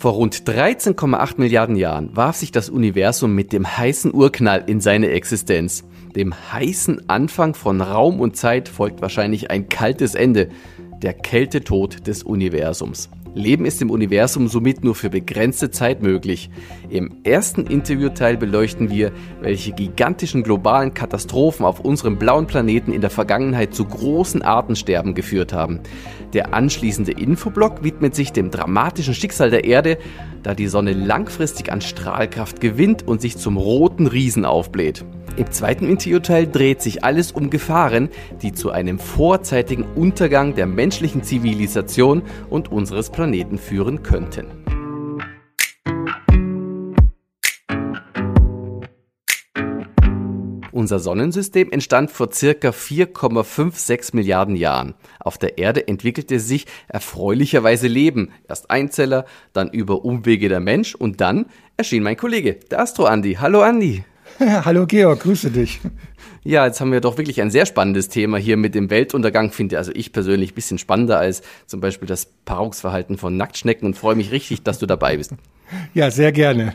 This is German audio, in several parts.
Vor rund 13,8 Milliarden Jahren warf sich das Universum mit dem heißen Urknall in seine Existenz. Dem heißen Anfang von Raum und Zeit folgt wahrscheinlich ein kaltes Ende, der Kältetod des Universums. Leben ist im Universum somit nur für begrenzte Zeit möglich. Im ersten Interviewteil beleuchten wir, welche gigantischen globalen Katastrophen auf unserem blauen Planeten in der Vergangenheit zu großen Artensterben geführt haben. Der anschließende Infoblock widmet sich dem dramatischen Schicksal der Erde, da die Sonne langfristig an Strahlkraft gewinnt und sich zum roten Riesen aufbläht. Im zweiten Interviewteil dreht sich alles um Gefahren, die zu einem vorzeitigen Untergang der menschlichen Zivilisation und unseres Planeten führen könnten. Unser Sonnensystem entstand vor circa 4,56 Milliarden Jahren. Auf der Erde entwickelte sich erfreulicherweise Leben. Erst Einzeller, dann über Umwege der Mensch und dann erschien mein Kollege, der Astro Andi. Hallo Andi. Hallo Georg, grüße dich. Ja, jetzt haben wir doch wirklich ein sehr spannendes Thema hier mit dem Weltuntergang, finde also ich persönlich ein bisschen spannender als zum Beispiel das Paarungsverhalten von Nacktschnecken und freue mich richtig, dass du dabei bist. Ja, sehr gerne.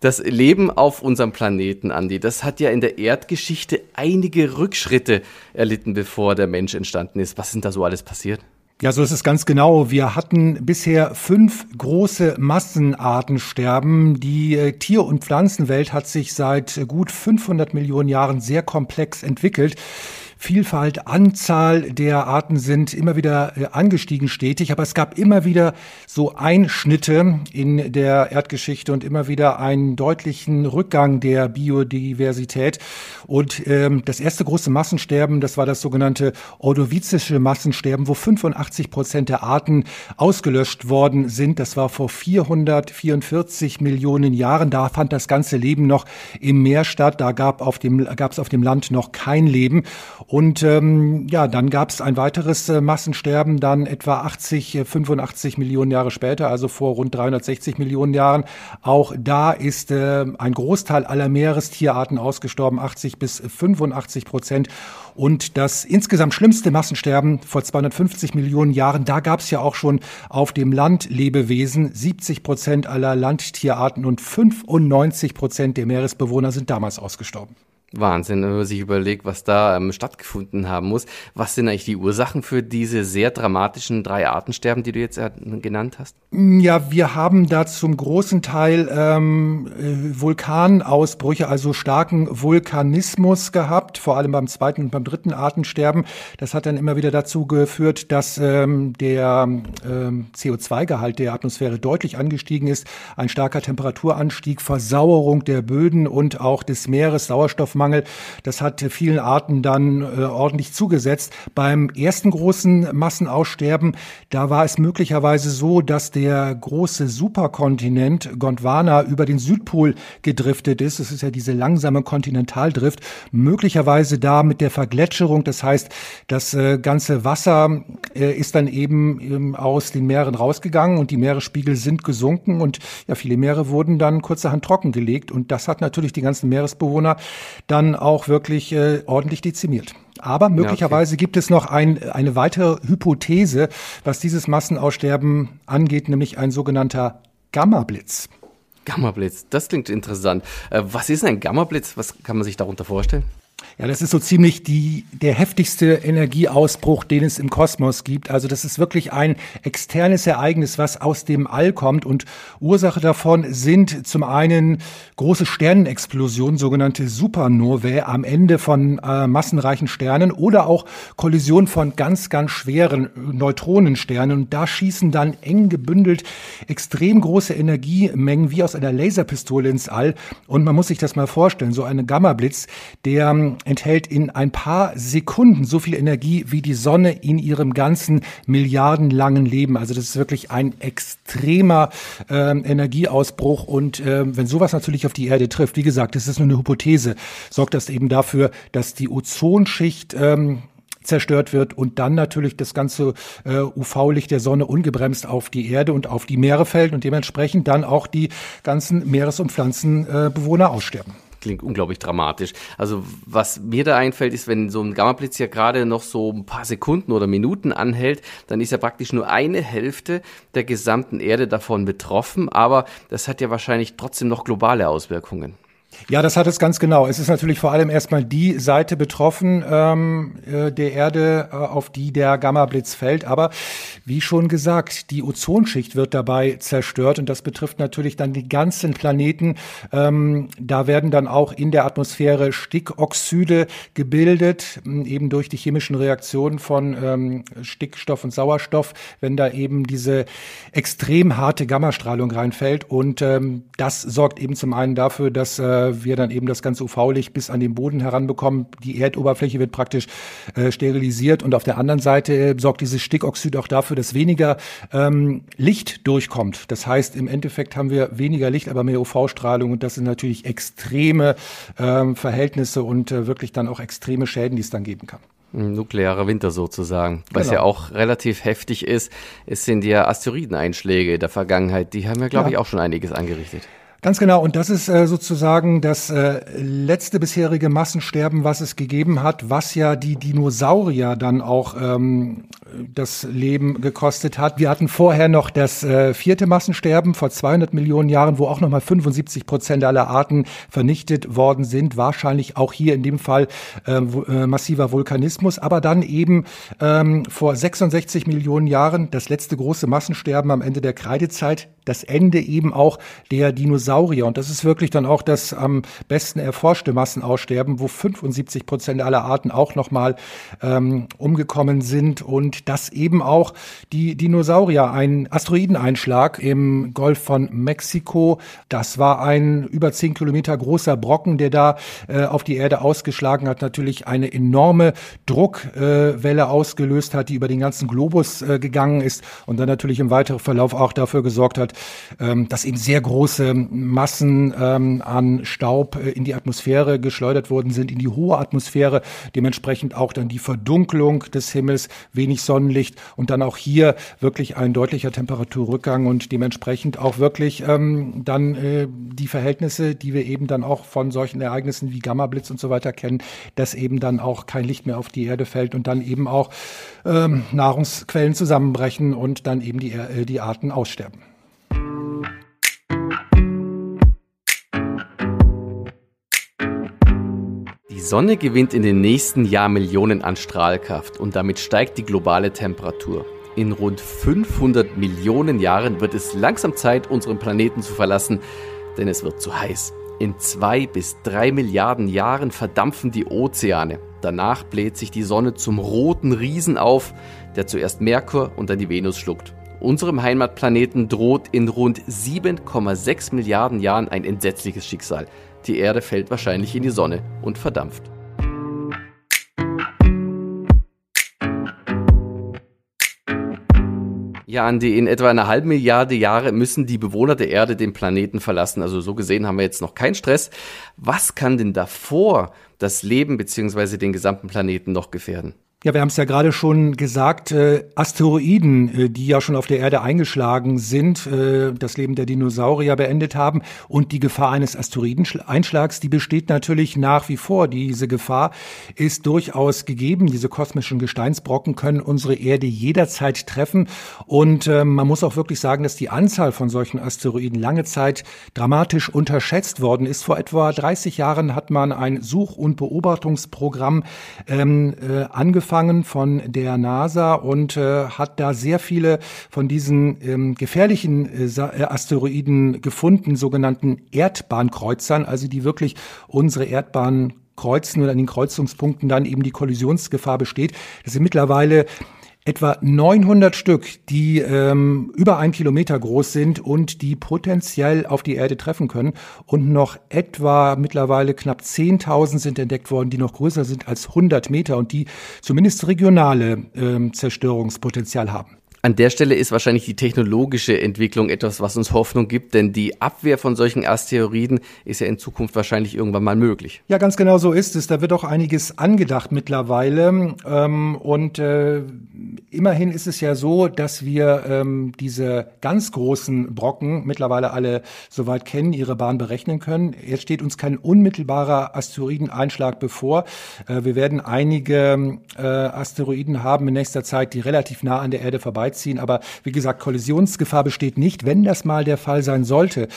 Das Leben auf unserem Planeten, Andi, das hat ja in der Erdgeschichte einige Rückschritte erlitten, bevor der Mensch entstanden ist. Was sind da so alles passiert? Ja, so ist es ganz genau. Wir hatten bisher fünf große Massenartensterben. Die äh, Tier- und Pflanzenwelt hat sich seit gut 500 Millionen Jahren sehr komplex entwickelt. Vielfalt, Anzahl der Arten sind immer wieder äh, angestiegen stetig, aber es gab immer wieder so Einschnitte in der Erdgeschichte und immer wieder einen deutlichen Rückgang der Biodiversität. Und ähm, das erste große Massensterben, das war das sogenannte ordovizische Massensterben, wo 85 Prozent der Arten ausgelöscht worden sind. Das war vor 444 Millionen Jahren. Da fand das ganze Leben noch im Meer statt. Da gab auf es auf dem Land noch kein Leben. Und ähm, ja, dann gab es ein weiteres äh, Massensterben, dann etwa 80, 85 äh, Millionen Jahre später, also vor rund 360 Millionen Jahren. Auch da ist äh, ein Großteil aller Meerestierarten ausgestorben, 80 bis 85 Prozent. Und das insgesamt schlimmste Massensterben vor 250 Millionen Jahren, da gab es ja auch schon auf dem Land Lebewesen. 70 Prozent aller Landtierarten und 95 Prozent der Meeresbewohner sind damals ausgestorben. Wahnsinn, wenn man sich überlegt, was da ähm, stattgefunden haben muss. Was sind eigentlich die Ursachen für diese sehr dramatischen drei Artensterben, die du jetzt äh, genannt hast? Ja, wir haben da zum großen Teil ähm, äh, Vulkanausbrüche, also starken Vulkanismus gehabt, vor allem beim zweiten und beim dritten Artensterben. Das hat dann immer wieder dazu geführt, dass ähm, der ähm, CO2-Gehalt der Atmosphäre deutlich angestiegen ist. Ein starker Temperaturanstieg, Versauerung der Böden und auch des Meeres, Sauerstoffmangel Nahrungsmangel. Das hat vielen Arten dann äh, ordentlich zugesetzt. Beim ersten großen Massenaussterben, da war es möglicherweise so, dass der große Superkontinent Gondwana über den Südpol gedriftet ist. Es ist ja diese langsame Kontinentaldrift. Möglicherweise da mit der Vergletscherung. Das heißt, das äh, ganze Wasser äh, ist dann eben ähm, aus den Meeren rausgegangen und die Meeresspiegel sind gesunken und ja, viele Meere wurden dann kurzerhand trockengelegt und das hat natürlich die ganzen Meeresbewohner dann auch wirklich äh, ordentlich dezimiert. Aber möglicherweise ja, okay. gibt es noch ein, eine weitere Hypothese, was dieses Massenaussterben angeht, nämlich ein sogenannter Gamma-Blitz. Gamma-Blitz, das klingt interessant. Äh, was ist ein Gamma-Blitz? Was kann man sich darunter vorstellen? Ja, das ist so ziemlich die, der heftigste Energieausbruch, den es im Kosmos gibt. Also das ist wirklich ein externes Ereignis, was aus dem All kommt. Und Ursache davon sind zum einen große Sternenexplosionen, sogenannte Supernovae am Ende von äh, massenreichen Sternen oder auch Kollisionen von ganz, ganz schweren Neutronensternen. Und da schießen dann eng gebündelt extrem große Energiemengen wie aus einer Laserpistole ins All. Und man muss sich das mal vorstellen, so eine Gamma-Blitz, der enthält in ein paar Sekunden so viel Energie wie die Sonne in ihrem ganzen milliardenlangen Leben. Also das ist wirklich ein extremer äh, Energieausbruch. Und äh, wenn sowas natürlich auf die Erde trifft, wie gesagt, das ist nur eine Hypothese, sorgt das eben dafür, dass die Ozonschicht ähm, zerstört wird und dann natürlich das ganze äh, UV-Licht der Sonne ungebremst auf die Erde und auf die Meere fällt und dementsprechend dann auch die ganzen Meeres- und Pflanzenbewohner äh, aussterben. Klingt unglaublich dramatisch. Also was mir da einfällt, ist, wenn so ein Gammablitz ja gerade noch so ein paar Sekunden oder Minuten anhält, dann ist ja praktisch nur eine Hälfte der gesamten Erde davon betroffen. Aber das hat ja wahrscheinlich trotzdem noch globale Auswirkungen. Ja, das hat es ganz genau. Es ist natürlich vor allem erstmal die Seite betroffen ähm, äh, der Erde, äh, auf die der Gammablitz fällt. Aber wie schon gesagt, die Ozonschicht wird dabei zerstört und das betrifft natürlich dann die ganzen Planeten. Ähm, da werden dann auch in der Atmosphäre Stickoxide gebildet, eben durch die chemischen Reaktionen von ähm, Stickstoff und Sauerstoff, wenn da eben diese extrem harte Gammastrahlung reinfällt. Und ähm, das sorgt eben zum einen dafür, dass äh, wir dann eben das ganze UV-Licht bis an den Boden heranbekommen. Die Erdoberfläche wird praktisch äh, sterilisiert und auf der anderen Seite äh, sorgt dieses Stickoxid auch dafür, dass weniger ähm, Licht durchkommt. Das heißt, im Endeffekt haben wir weniger Licht, aber mehr UV-Strahlung und das sind natürlich extreme ähm, Verhältnisse und äh, wirklich dann auch extreme Schäden, die es dann geben kann. Nuklearer Winter sozusagen. Was genau. ja auch relativ heftig ist, es sind ja Asteroideneinschläge der Vergangenheit. Die haben ja, glaube ja. ich, auch schon einiges angerichtet. Ganz genau. Und das ist äh, sozusagen das äh, letzte bisherige Massensterben, was es gegeben hat, was ja die Dinosaurier dann auch ähm, das Leben gekostet hat. Wir hatten vorher noch das äh, vierte Massensterben vor 200 Millionen Jahren, wo auch nochmal 75 Prozent aller Arten vernichtet worden sind. Wahrscheinlich auch hier in dem Fall äh, äh, massiver Vulkanismus. Aber dann eben ähm, vor 66 Millionen Jahren das letzte große Massensterben am Ende der Kreidezeit. Das Ende eben auch der Dinosaurier Dinosaurier. Und das ist wirklich dann auch das am besten erforschte Massenaussterben, wo 75 Prozent aller Arten auch nochmal ähm, umgekommen sind. Und das eben auch die Dinosaurier, ein Asteroideneinschlag im Golf von Mexiko. Das war ein über zehn Kilometer großer Brocken, der da äh, auf die Erde ausgeschlagen hat, natürlich eine enorme Druckwelle äh, ausgelöst hat, die über den ganzen Globus äh, gegangen ist und dann natürlich im weiteren Verlauf auch dafür gesorgt hat, ähm, dass eben sehr große Massen ähm, an Staub äh, in die Atmosphäre geschleudert worden sind, in die hohe Atmosphäre, dementsprechend auch dann die Verdunklung des Himmels, wenig Sonnenlicht und dann auch hier wirklich ein deutlicher Temperaturrückgang und dementsprechend auch wirklich ähm, dann äh, die Verhältnisse, die wir eben dann auch von solchen Ereignissen wie Gammablitz und so weiter kennen, dass eben dann auch kein Licht mehr auf die Erde fällt und dann eben auch ähm, Nahrungsquellen zusammenbrechen und dann eben die, äh, die Arten aussterben. Sonne gewinnt in den nächsten Jahrmillionen an Strahlkraft und damit steigt die globale Temperatur. In rund 500 Millionen Jahren wird es langsam Zeit, unseren Planeten zu verlassen, denn es wird zu heiß. In zwei bis drei Milliarden Jahren verdampfen die Ozeane. Danach bläht sich die Sonne zum roten Riesen auf, der zuerst Merkur und dann die Venus schluckt. Unserem Heimatplaneten droht in rund 7,6 Milliarden Jahren ein entsetzliches Schicksal. Die Erde fällt wahrscheinlich in die Sonne und verdampft. Ja, Andi, in etwa einer halben Milliarde Jahre müssen die Bewohner der Erde den Planeten verlassen. Also so gesehen haben wir jetzt noch keinen Stress. Was kann denn davor das Leben bzw. den gesamten Planeten noch gefährden? Ja, wir haben es ja gerade schon gesagt, äh, Asteroiden, äh, die ja schon auf der Erde eingeschlagen sind, äh, das Leben der Dinosaurier beendet haben und die Gefahr eines Asteroideneinschlags, die besteht natürlich nach wie vor. Diese Gefahr ist durchaus gegeben. Diese kosmischen Gesteinsbrocken können unsere Erde jederzeit treffen und äh, man muss auch wirklich sagen, dass die Anzahl von solchen Asteroiden lange Zeit dramatisch unterschätzt worden ist. Vor etwa 30 Jahren hat man ein Such- und Beobachtungsprogramm ähm, äh, angefangen angefangen von der NASA und äh, hat da sehr viele von diesen ähm, gefährlichen äh, äh, Asteroiden gefunden, sogenannten Erdbahnkreuzern, also die wirklich unsere Erdbahn kreuzen und an den Kreuzungspunkten dann eben die Kollisionsgefahr besteht. Das sind mittlerweile etwa 900 Stück, die ähm, über ein Kilometer groß sind und die potenziell auf die Erde treffen können. Und noch etwa mittlerweile knapp 10.000 sind entdeckt worden, die noch größer sind als 100 Meter und die zumindest regionale ähm, Zerstörungspotenzial haben. An der Stelle ist wahrscheinlich die technologische Entwicklung etwas, was uns Hoffnung gibt, denn die Abwehr von solchen Asteroiden ist ja in Zukunft wahrscheinlich irgendwann mal möglich. Ja, ganz genau so ist es. Da wird auch einiges angedacht mittlerweile. Ähm, und äh, immerhin ist es ja so, dass wir ähm, diese ganz großen Brocken mittlerweile alle soweit kennen, ihre Bahn berechnen können. Jetzt steht uns kein unmittelbarer Asteroideneinschlag bevor. Äh, wir werden einige äh, Asteroiden haben in nächster Zeit, die relativ nah an der Erde vorbei vorbeiziehen. Aber wie gesagt, Kollisionsgefahr besteht nicht. Wenn das mal der Fall sein sollte,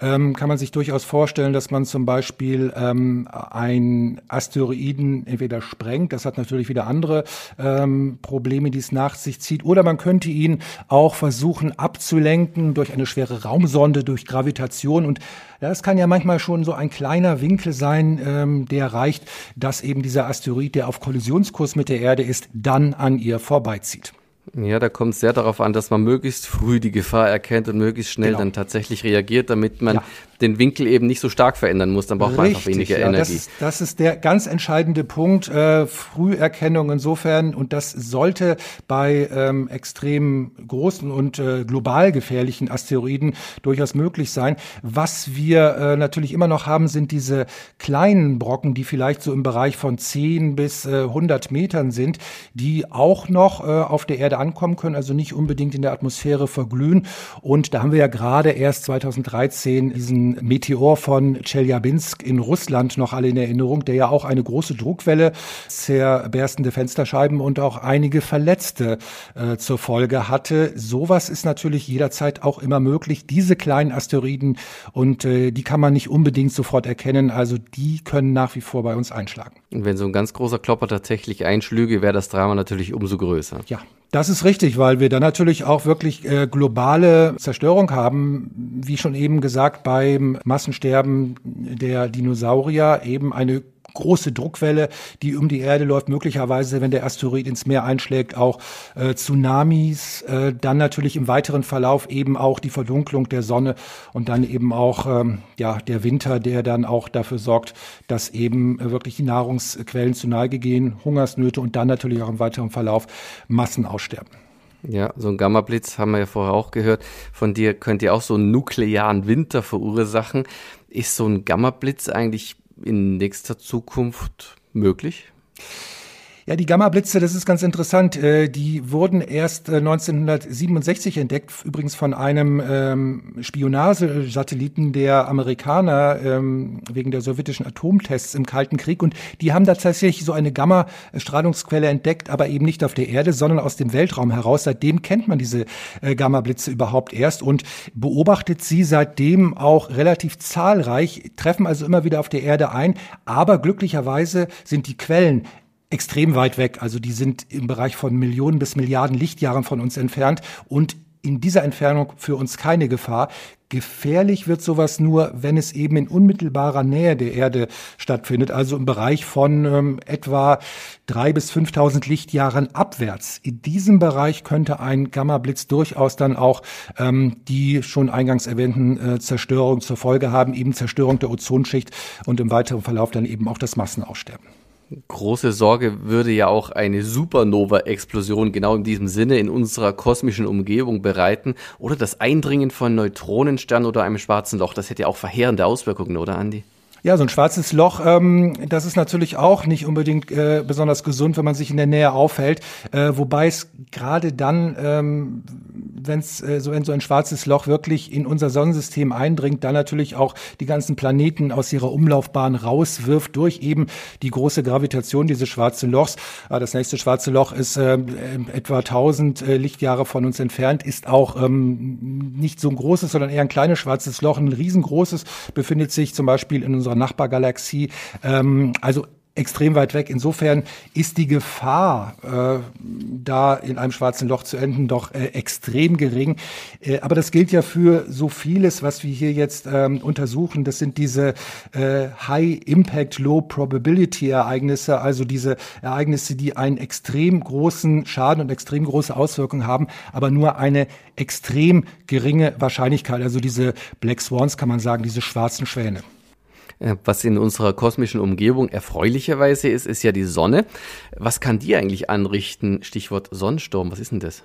ähm, kann man sich durchaus vorstellen, dass man zum Beispiel ähm, ein Asteroiden entweder sprengt, das hat natürlich wieder andere ähm, Probleme, die es nach sich zieht, oder man könnte ihn auch versuchen abzulenken durch eine schwere Raumsonde, durch Gravitation und das kann ja manchmal schon so ein kleiner Winkel sein, ähm, der reicht, dass eben dieser Asteroid, der auf Kollisionskurs mit der Erde ist, dann an ihr vorbeizieht. Ja, da kommt es sehr darauf an, dass man möglichst früh die Gefahr erkennt und möglichst schnell genau. dann tatsächlich reagiert, damit man ja den Winkel eben nicht so stark verändern muss, dann braucht Richtig, man einfach weniger ja, Energie. Das, das, ist der ganz entscheidende Punkt, äh, Früherkennung insofern und das sollte bei ähm, extrem großen und äh, global gefährlichen Asteroiden durchaus möglich sein. Was wir äh, natürlich immer noch haben, sind diese kleinen Brocken, die vielleicht so im Bereich von 10 bis äh, 100 Metern sind, die auch noch äh, auf der Erde ankommen können, also nicht unbedingt in der Atmosphäre verglühen. Und da haben wir ja gerade erst 2013 diesen Meteor von Chelyabinsk in Russland noch alle in Erinnerung, der ja auch eine große Druckwelle, zerberstende Fensterscheiben und auch einige Verletzte äh, zur Folge hatte. Sowas ist natürlich jederzeit auch immer möglich. Diese kleinen Asteroiden und äh, die kann man nicht unbedingt sofort erkennen. Also die können nach wie vor bei uns einschlagen. Und wenn so ein ganz großer Klopper tatsächlich einschlüge, wäre das Drama natürlich umso größer. Ja, das ist richtig, weil wir dann natürlich auch wirklich äh, globale Zerstörung haben, wie schon eben gesagt, beim Massensterben der Dinosaurier eben eine große Druckwelle, die um die Erde läuft, möglicherweise, wenn der Asteroid ins Meer einschlägt, auch äh, Tsunamis, äh, dann natürlich im weiteren Verlauf eben auch die Verdunklung der Sonne und dann eben auch ähm, ja der Winter, der dann auch dafür sorgt, dass eben äh, wirklich die Nahrungsquellen zu Neige gehen, Hungersnöte und dann natürlich auch im weiteren Verlauf Massen aussterben. Ja, so ein Gammablitz haben wir ja vorher auch gehört. Von dir könnt ihr auch so einen nuklearen Winter verursachen. Ist so ein Gammablitz eigentlich in nächster Zukunft möglich? Ja, die Gamma-Blitze, das ist ganz interessant. Äh, die wurden erst 1967 äh, entdeckt, übrigens von einem ähm, Spionagesatelliten der Amerikaner ähm, wegen der sowjetischen Atomtests im Kalten Krieg. Und die haben tatsächlich so eine Gamma-Strahlungsquelle entdeckt, aber eben nicht auf der Erde, sondern aus dem Weltraum heraus. Seitdem kennt man diese äh, Gamma-Blitze überhaupt erst und beobachtet sie seitdem auch relativ zahlreich, treffen also immer wieder auf der Erde ein. Aber glücklicherweise sind die Quellen extrem weit weg. Also die sind im Bereich von Millionen bis Milliarden Lichtjahren von uns entfernt und in dieser Entfernung für uns keine Gefahr. Gefährlich wird sowas nur, wenn es eben in unmittelbarer Nähe der Erde stattfindet, also im Bereich von ähm, etwa drei bis 5.000 Lichtjahren abwärts. In diesem Bereich könnte ein Gamma-Blitz durchaus dann auch ähm, die schon eingangs erwähnten äh, Zerstörungen zur Folge haben, eben Zerstörung der Ozonschicht und im weiteren Verlauf dann eben auch das Massenaussterben. Große Sorge würde ja auch eine Supernova-Explosion genau in diesem Sinne in unserer kosmischen Umgebung bereiten oder das Eindringen von Neutronensternen oder einem schwarzen Loch. Das hätte ja auch verheerende Auswirkungen, oder Andi? Ja, so ein schwarzes Loch, ähm, das ist natürlich auch nicht unbedingt äh, besonders gesund, wenn man sich in der Nähe aufhält. Äh, wobei es gerade dann, ähm, wenn es äh, so in so ein schwarzes Loch wirklich in unser Sonnensystem eindringt, dann natürlich auch die ganzen Planeten aus ihrer Umlaufbahn rauswirft durch eben die große Gravitation dieses schwarzen Lochs. Äh, das nächste schwarze Loch ist äh, etwa 1000 äh, Lichtjahre von uns entfernt, ist auch ähm, nicht so ein großes, sondern eher ein kleines schwarzes Loch. Ein riesengroßes befindet sich zum Beispiel in unserer Nachbargalaxie. Ähm, also extrem weit weg. Insofern ist die Gefahr, äh, da in einem schwarzen Loch zu enden, doch äh, extrem gering. Äh, aber das gilt ja für so vieles, was wir hier jetzt ähm, untersuchen. Das sind diese äh, High Impact, Low Probability Ereignisse, also diese Ereignisse, die einen extrem großen Schaden und extrem große Auswirkungen haben, aber nur eine extrem geringe Wahrscheinlichkeit. Also diese Black Swans kann man sagen, diese schwarzen Schwäne. Äh, was in unserer kosmischen Umgebung erfreulicherweise ist, ist ja die Sonne. Was kann die eigentlich anrichten? Stichwort Sonnensturm, was ist denn das?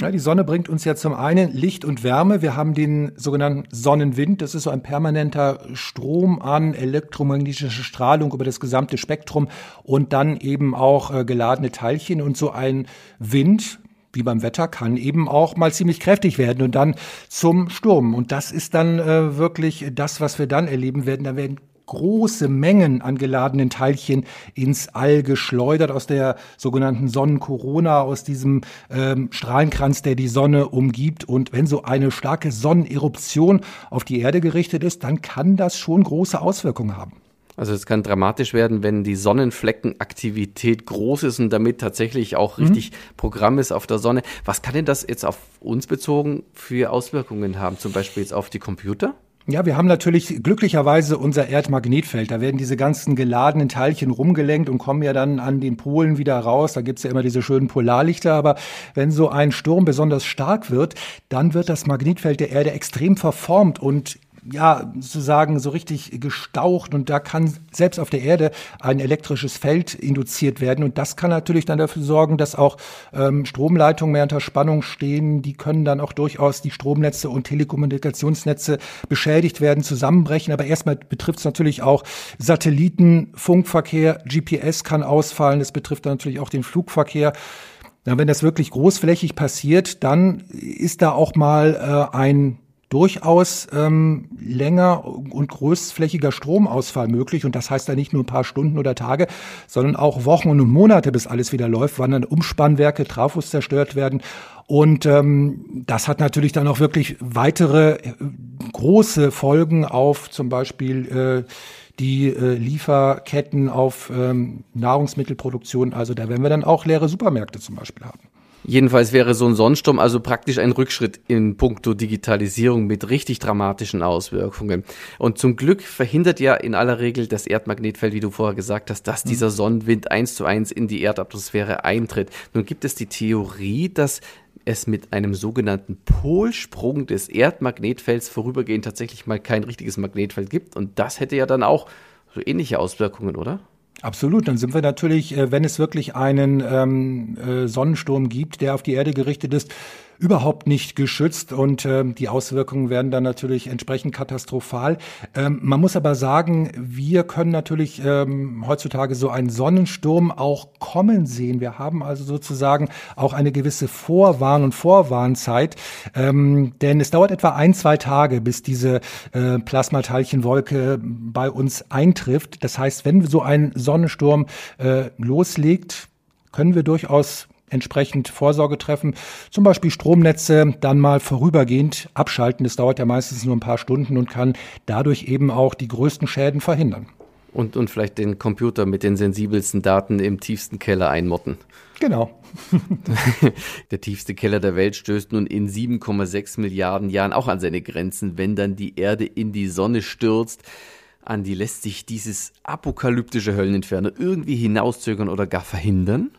Ja, die Sonne bringt uns ja zum einen Licht und Wärme. Wir haben den sogenannten Sonnenwind. Das ist so ein permanenter Strom an elektromagnetischer Strahlung über das gesamte Spektrum und dann eben auch äh, geladene Teilchen. Und so ein Wind, wie beim Wetter, kann eben auch mal ziemlich kräftig werden und dann zum Sturm. Und das ist dann äh, wirklich das, was wir dann erleben werden. Da werden große Mengen an geladenen Teilchen ins All geschleudert aus der sogenannten Sonnenkorona, aus diesem ähm, Strahlenkranz, der die Sonne umgibt. Und wenn so eine starke Sonneneruption auf die Erde gerichtet ist, dann kann das schon große Auswirkungen haben. Also es kann dramatisch werden, wenn die Sonnenfleckenaktivität groß ist und damit tatsächlich auch mhm. richtig mhm. Programm ist auf der Sonne. Was kann denn das jetzt auf uns bezogen für Auswirkungen haben, zum Beispiel jetzt auf die Computer? Ja, wir haben natürlich glücklicherweise unser Erdmagnetfeld. Da werden diese ganzen geladenen Teilchen rumgelenkt und kommen ja dann an den Polen wieder raus. Da gibt's ja immer diese schönen Polarlichter. Aber wenn so ein Sturm besonders stark wird, dann wird das Magnetfeld der Erde extrem verformt und ja, sozusagen so richtig gestaucht und da kann selbst auf der Erde ein elektrisches Feld induziert werden und das kann natürlich dann dafür sorgen, dass auch ähm, Stromleitungen mehr unter Spannung stehen. Die können dann auch durchaus die Stromnetze und Telekommunikationsnetze beschädigt werden, zusammenbrechen. Aber erstmal betrifft es natürlich auch Satelliten, Funkverkehr, GPS kann ausfallen. Es betrifft dann natürlich auch den Flugverkehr. Ja, wenn das wirklich großflächig passiert, dann ist da auch mal äh, ein durchaus ähm, länger und großflächiger Stromausfall möglich. Und das heißt dann nicht nur ein paar Stunden oder Tage, sondern auch Wochen und Monate, bis alles wieder läuft, wann dann Umspannwerke, Trafos zerstört werden. Und ähm, das hat natürlich dann auch wirklich weitere äh, große Folgen auf zum Beispiel äh, die äh, Lieferketten auf ähm, Nahrungsmittelproduktion. Also da werden wir dann auch leere Supermärkte zum Beispiel haben. Jedenfalls wäre so ein Sonnensturm also praktisch ein Rückschritt in puncto Digitalisierung mit richtig dramatischen Auswirkungen. Und zum Glück verhindert ja in aller Regel das Erdmagnetfeld, wie du vorher gesagt hast, dass dieser mhm. Sonnenwind eins zu eins in die Erdatmosphäre eintritt. Nun gibt es die Theorie, dass es mit einem sogenannten Polsprung des Erdmagnetfelds vorübergehend tatsächlich mal kein richtiges Magnetfeld gibt. Und das hätte ja dann auch so ähnliche Auswirkungen, oder? Absolut, dann sind wir natürlich, äh, wenn es wirklich einen ähm, äh, Sonnensturm gibt, der auf die Erde gerichtet ist, überhaupt nicht geschützt und äh, die Auswirkungen werden dann natürlich entsprechend katastrophal. Ähm, man muss aber sagen, wir können natürlich ähm, heutzutage so einen Sonnensturm auch kommen sehen. Wir haben also sozusagen auch eine gewisse Vorwarn- und Vorwarnzeit, ähm, denn es dauert etwa ein, zwei Tage, bis diese äh, Plasmateilchenwolke bei uns eintrifft. Das heißt, wenn so ein Sonnensturm äh, loslegt, können wir durchaus entsprechend Vorsorge treffen. Zum Beispiel Stromnetze dann mal vorübergehend abschalten. Das dauert ja meistens nur ein paar Stunden und kann dadurch eben auch die größten Schäden verhindern. Und, und vielleicht den Computer mit den sensibelsten Daten im tiefsten Keller einmotten. Genau. der tiefste Keller der Welt stößt nun in 7,6 Milliarden Jahren auch an seine Grenzen, wenn dann die Erde in die Sonne stürzt. Andi, lässt sich dieses apokalyptische Hölleninferno irgendwie hinauszögern oder gar verhindern?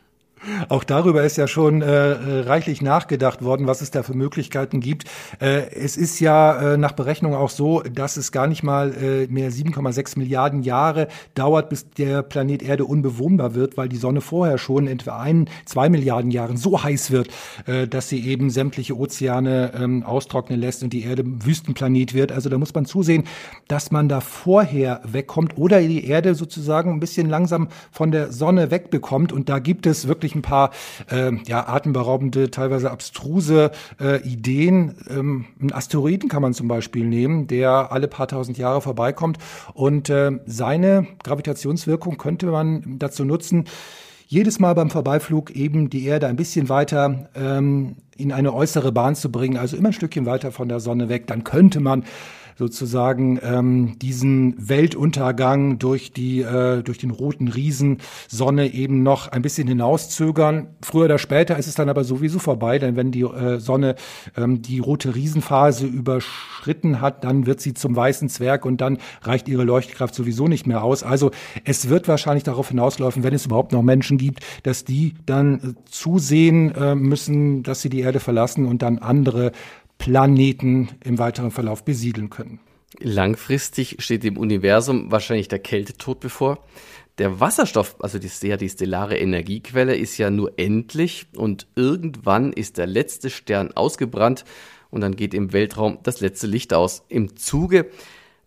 Auch darüber ist ja schon äh, reichlich nachgedacht worden, was es da für Möglichkeiten gibt. Äh, es ist ja äh, nach Berechnung auch so, dass es gar nicht mal äh, mehr 7,6 Milliarden Jahre dauert, bis der Planet Erde unbewohnbar wird, weil die Sonne vorher schon etwa ein, zwei Milliarden Jahren so heiß wird, äh, dass sie eben sämtliche Ozeane ähm, austrocknen lässt und die Erde Wüstenplanet wird. Also da muss man zusehen, dass man da vorher wegkommt oder die Erde sozusagen ein bisschen langsam von der Sonne wegbekommt. Und da gibt es wirklich wirklich ein paar äh, ja, atemberaubende, teilweise abstruse äh, Ideen. Ähm, einen Asteroiden kann man zum Beispiel nehmen, der alle paar tausend Jahre vorbeikommt und äh, seine Gravitationswirkung könnte man dazu nutzen, jedes Mal beim Vorbeiflug eben die Erde ein bisschen weiter ähm, in eine äußere Bahn zu bringen, also immer ein Stückchen weiter von der Sonne weg. Dann könnte man sozusagen ähm, diesen Weltuntergang durch die äh, durch den roten Riesen Sonne eben noch ein bisschen hinauszögern. Früher oder später ist es dann aber sowieso vorbei, denn wenn die äh, Sonne ähm, die rote Riesenphase überschritten hat, dann wird sie zum weißen Zwerg und dann reicht ihre Leuchtkraft sowieso nicht mehr aus. Also es wird wahrscheinlich darauf hinauslaufen, wenn es überhaupt noch Menschen gibt, dass die dann äh, zusehen äh, müssen, dass sie die Erde verlassen und dann andere Planeten im weiteren Verlauf besiedeln können. Langfristig steht dem Universum wahrscheinlich der Kältetod bevor. Der Wasserstoff, also die, ja, die stellare Energiequelle, ist ja nur endlich und irgendwann ist der letzte Stern ausgebrannt und dann geht im Weltraum das letzte Licht aus. Im Zuge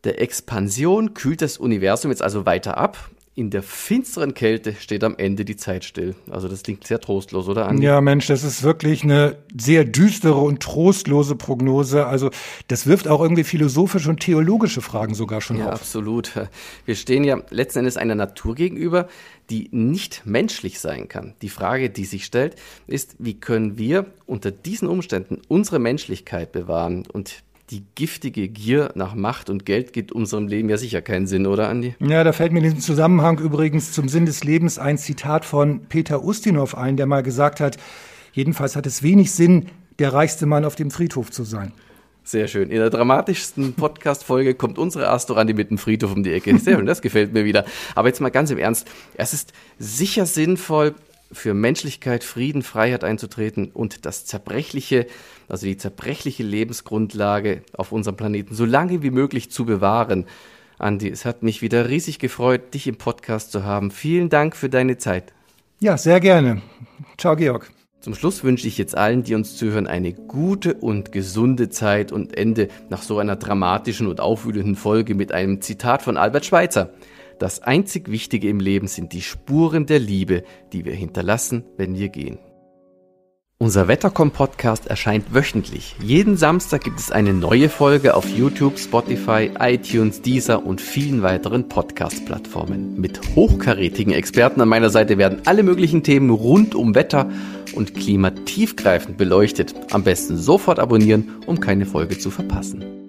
der Expansion kühlt das Universum jetzt also weiter ab in der finsteren Kälte steht am Ende die Zeit still. Also das klingt sehr trostlos, oder Andi? Ja, Mensch, das ist wirklich eine sehr düstere und trostlose Prognose. Also das wirft auch irgendwie philosophische und theologische Fragen sogar schon ja, auf. Ja, absolut. Wir stehen ja letzten Endes einer Natur gegenüber, die nicht menschlich sein kann. Die Frage, die sich stellt, ist, wie können wir unter diesen Umständen unsere Menschlichkeit bewahren? Und die giftige Gier nach Macht und Geld gibt unserem Leben ja sicher keinen Sinn, oder Andi? Ja, da fällt mir in diesem Zusammenhang übrigens zum Sinn des Lebens ein Zitat von Peter Ustinov ein, der mal gesagt hat, jedenfalls hat es wenig Sinn, der reichste Mann auf dem Friedhof zu sein. Sehr schön. In der dramatischsten Podcast-Folge kommt unsere Astorandi mit dem Friedhof um die Ecke. Sehr schön, das gefällt mir wieder. Aber jetzt mal ganz im Ernst. Es ist sicher sinnvoll, für Menschlichkeit, Frieden, Freiheit einzutreten und das zerbrechliche, also die zerbrechliche Lebensgrundlage auf unserem Planeten so lange wie möglich zu bewahren. Andi, es hat mich wieder riesig gefreut, dich im Podcast zu haben. Vielen Dank für deine Zeit. Ja, sehr gerne. Ciao, Georg. Zum Schluss wünsche ich jetzt allen, die uns zuhören, eine gute und gesunde Zeit und Ende nach so einer dramatischen und aufwühlenden Folge mit einem Zitat von Albert Schweitzer. Das einzig Wichtige im Leben sind die Spuren der Liebe, die wir hinterlassen, wenn wir gehen. Unser Wettercom-Podcast erscheint wöchentlich. Jeden Samstag gibt es eine neue Folge auf YouTube, Spotify, iTunes, Deezer und vielen weiteren Podcast-Plattformen. Mit hochkarätigen Experten an meiner Seite werden alle möglichen Themen rund um Wetter und Klima tiefgreifend beleuchtet. Am besten sofort abonnieren, um keine Folge zu verpassen.